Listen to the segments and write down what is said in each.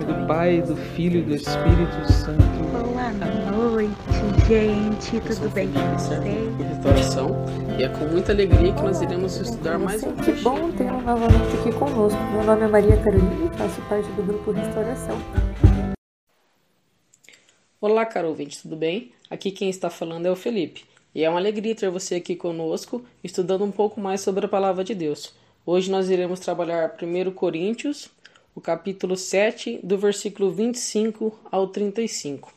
Nome do Pai, do Filho e do Espírito Santo. Boa noite, gente. Tudo bem com vocês? restauração e é com muita alegria que nós iremos estudar mais um Que bom tê-lo novamente aqui conosco. Meu nome é Maria Carolina e faço parte do grupo Restauração. Olá, caro ouvinte, tudo bem? Aqui quem está falando é o Felipe. E é uma alegria ter você aqui conosco, estudando um pouco mais sobre a palavra de Deus. Hoje nós iremos trabalhar 1 Coríntios, o capítulo 7, do versículo 25 ao 35.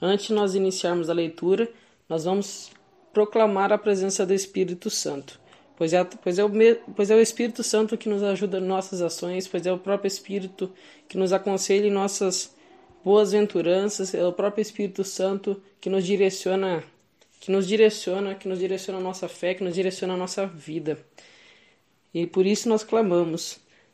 Antes de nós iniciarmos a leitura, nós vamos proclamar a presença do Espírito Santo. Pois é, pois, é o, pois é o Espírito Santo que nos ajuda em nossas ações, pois é o próprio Espírito que nos aconselha em nossas boas-venturanças, é o próprio Espírito Santo que nos direciona, que nos direciona, que nos direciona a nossa fé, que nos direciona a nossa vida. E por isso nós clamamos: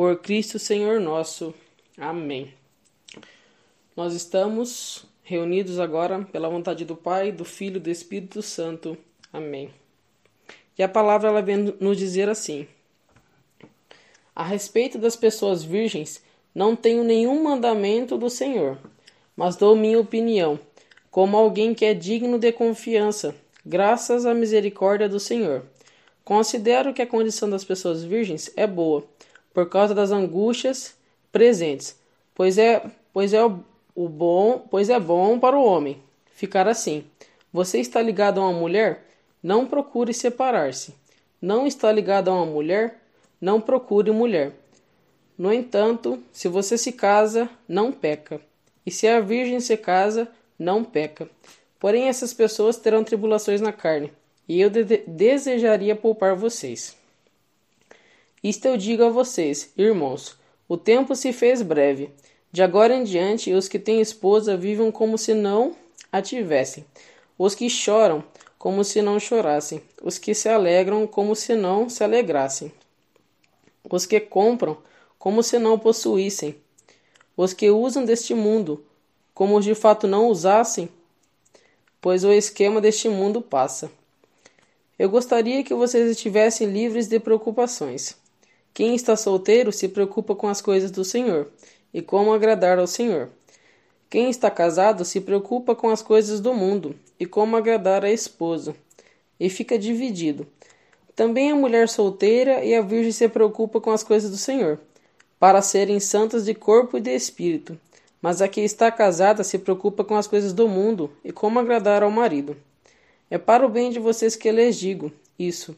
por Cristo Senhor nosso. Amém. Nós estamos reunidos agora pela vontade do Pai, do Filho e do Espírito Santo. Amém. E a palavra ela vem nos dizer assim: A respeito das pessoas virgens, não tenho nenhum mandamento do Senhor, mas dou minha opinião, como alguém que é digno de confiança, graças à misericórdia do Senhor. Considero que a condição das pessoas virgens é boa, por causa das angústias presentes, pois é, pois é o, o bom, pois é bom para o homem ficar assim. Você está ligado a uma mulher? Não procure separar-se. Não está ligado a uma mulher? Não procure mulher. No entanto, se você se casa, não peca. E se a virgem se casa, não peca. Porém, essas pessoas terão tribulações na carne, e eu de- desejaria poupar vocês. Isto eu digo a vocês, irmãos: o tempo se fez breve. De agora em diante, os que têm esposa vivam como se não a tivessem. Os que choram, como se não chorassem. Os que se alegram, como se não se alegrassem. Os que compram, como se não possuíssem. Os que usam deste mundo, como de fato não usassem, pois o esquema deste mundo passa. Eu gostaria que vocês estivessem livres de preocupações. Quem está solteiro se preocupa com as coisas do Senhor e como agradar ao Senhor. Quem está casado se preocupa com as coisas do mundo e como agradar a esposa, e fica dividido. Também a mulher solteira e a virgem se preocupa com as coisas do Senhor, para serem santas de corpo e de espírito. Mas a que está casada se preocupa com as coisas do mundo e como agradar ao marido. É para o bem de vocês que lhes digo isso,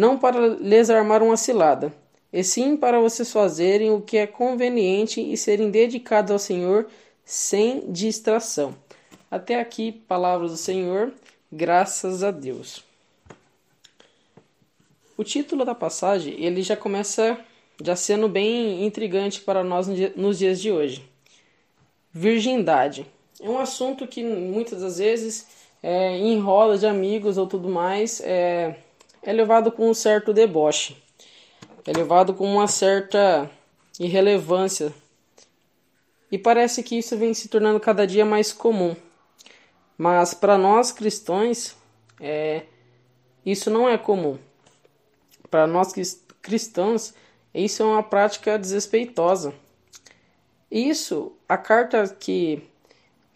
não para lhes armar uma cilada, e sim para vocês fazerem o que é conveniente e serem dedicados ao Senhor sem distração. Até aqui, palavras do Senhor, graças a Deus. O título da passagem, ele já começa já sendo bem intrigante para nós nos dias de hoje. Virgindade. É um assunto que muitas das vezes, é, em roda de amigos ou tudo mais, é, é levado com um certo deboche. É levado com uma certa irrelevância. E parece que isso vem se tornando cada dia mais comum. Mas para nós cristãos, é, isso não é comum. Para nós cris- cristãos, isso é uma prática desrespeitosa. Isso, a carta que,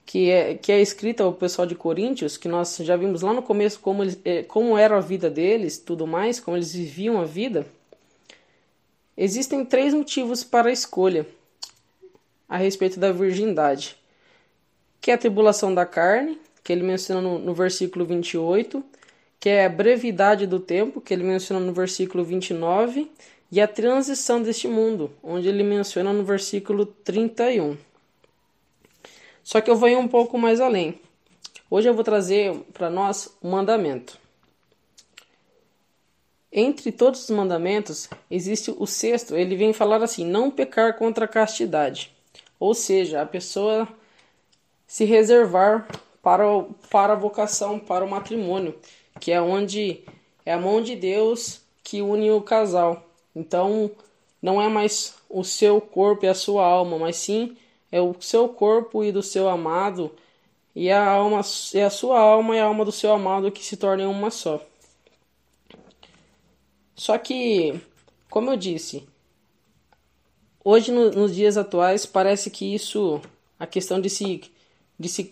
que, é, que é escrita ao pessoal de Coríntios, que nós já vimos lá no começo como, eles, eh, como era a vida deles, tudo mais, como eles viviam a vida, existem três motivos para a escolha a respeito da virgindade, que é a tribulação da carne, que ele menciona no, no versículo 28, que é a brevidade do tempo, que ele menciona no versículo 29, e a transição deste mundo, onde ele menciona no versículo 31. Só que eu vou ir um pouco mais além. Hoje eu vou trazer para nós um mandamento. Entre todos os mandamentos, existe o sexto, ele vem falar assim: não pecar contra a castidade. Ou seja, a pessoa se reservar para, para a vocação, para o matrimônio, que é onde é a mão de Deus que une o casal. Então, não é mais o seu corpo e a sua alma, mas sim é o seu corpo e do seu amado e a alma é a sua alma e a alma do seu amado que se tornem uma só. Só que, como eu disse, hoje no, nos dias atuais parece que isso, a questão de se de se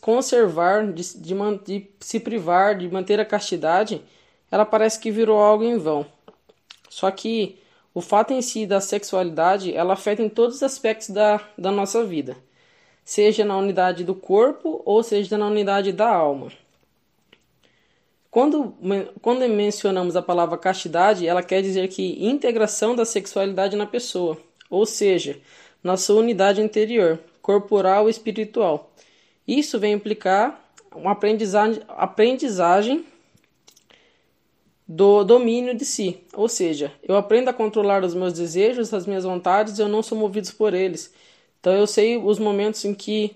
conservar, de, de, de se privar, de manter a castidade, ela parece que virou algo em vão. Só que o fato em si da sexualidade, ela afeta em todos os aspectos da, da nossa vida, seja na unidade do corpo ou seja na unidade da alma. Quando, quando mencionamos a palavra castidade, ela quer dizer que integração da sexualidade na pessoa, ou seja, na sua unidade interior, corporal e espiritual. Isso vem implicar uma aprendizagem, aprendizagem do domínio de si, ou seja, eu aprendo a controlar os meus desejos, as minhas vontades, eu não sou movido por eles. Então eu sei os momentos em que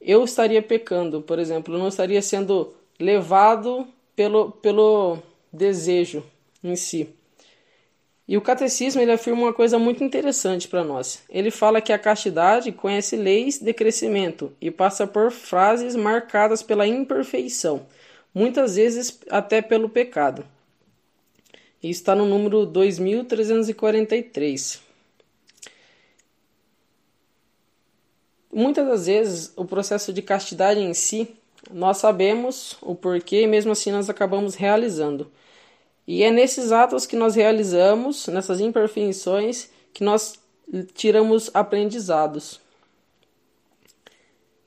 eu estaria pecando, por exemplo, eu não estaria sendo levado pelo, pelo desejo em si. E o catecismo ele afirma uma coisa muito interessante para nós. Ele fala que a castidade conhece leis de crescimento e passa por frases marcadas pela imperfeição muitas vezes até pelo pecado. E está no número 2343. Muitas das vezes, o processo de castidade em si, nós sabemos o porquê e mesmo assim nós acabamos realizando. E é nesses atos que nós realizamos, nessas imperfeições, que nós tiramos aprendizados.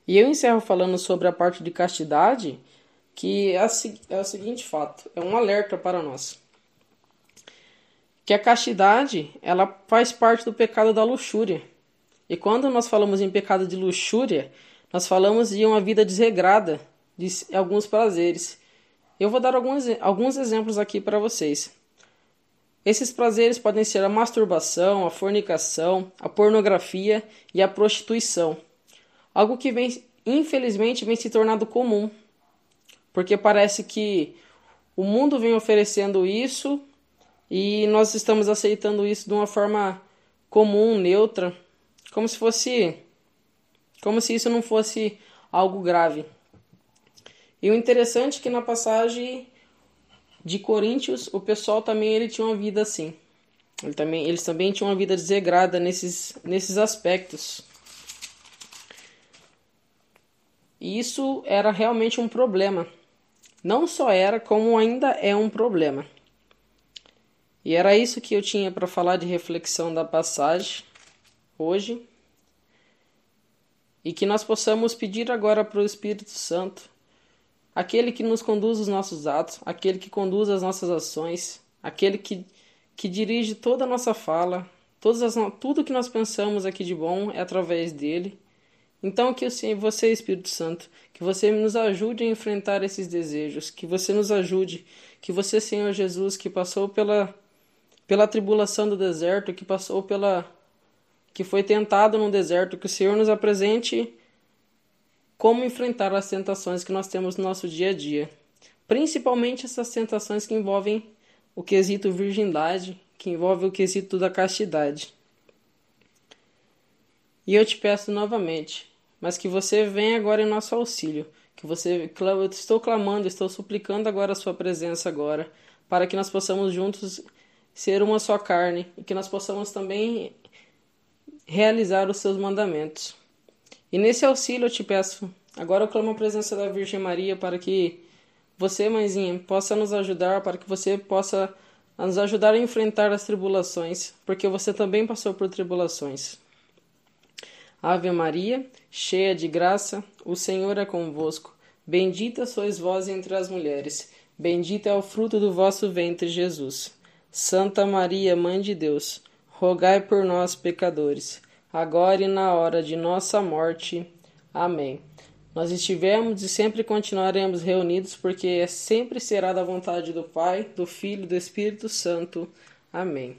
E eu encerro falando sobre a parte de castidade, que é, é o seguinte fato, é um alerta para nós. Que a castidade, ela faz parte do pecado da luxúria. E quando nós falamos em pecado de luxúria, nós falamos de uma vida desregrada, de alguns prazeres. Eu vou dar alguns, alguns exemplos aqui para vocês. Esses prazeres podem ser a masturbação, a fornicação, a pornografia e a prostituição. Algo que vem, infelizmente, vem se tornando comum porque parece que o mundo vem oferecendo isso e nós estamos aceitando isso de uma forma comum, neutra, como se fosse como se isso não fosse algo grave. E o interessante é que na passagem de Coríntios, o pessoal também ele tinha uma vida assim. Ele também, eles também tinham uma vida desregrada nesses, nesses aspectos. E isso era realmente um problema não só era, como ainda é um problema. E era isso que eu tinha para falar de reflexão da passagem hoje. E que nós possamos pedir agora para o Espírito Santo, aquele que nos conduz os nossos atos, aquele que conduz as nossas ações, aquele que, que dirige toda a nossa fala, todas as, tudo que nós pensamos aqui de bom é através dele. Então, que você, Espírito Santo, que você nos ajude a enfrentar esses desejos, que você nos ajude, que você, Senhor Jesus, que passou pela, pela tribulação do deserto, que passou pela. que foi tentado no deserto, que o Senhor nos apresente como enfrentar as tentações que nós temos no nosso dia a dia. Principalmente essas tentações que envolvem o quesito virgindade, que envolve o quesito da castidade. E eu te peço novamente, mas que você venha agora em nosso auxílio, que você eu estou clamando, estou suplicando agora a sua presença agora, para que nós possamos juntos ser uma só carne e que nós possamos também realizar os seus mandamentos. E nesse auxílio eu te peço, agora eu clamo a presença da Virgem Maria para que você, mãezinha, possa nos ajudar, para que você possa nos ajudar a enfrentar as tribulações, porque você também passou por tribulações. Ave Maria, cheia de graça, o Senhor é convosco. Bendita sois vós entre as mulheres. Bendito é o fruto do vosso ventre, Jesus. Santa Maria, Mãe de Deus, rogai por nós, pecadores, agora e na hora de nossa morte. Amém. Nós estivemos e sempre continuaremos reunidos, porque sempre será da vontade do Pai, do Filho e do Espírito Santo. Amém.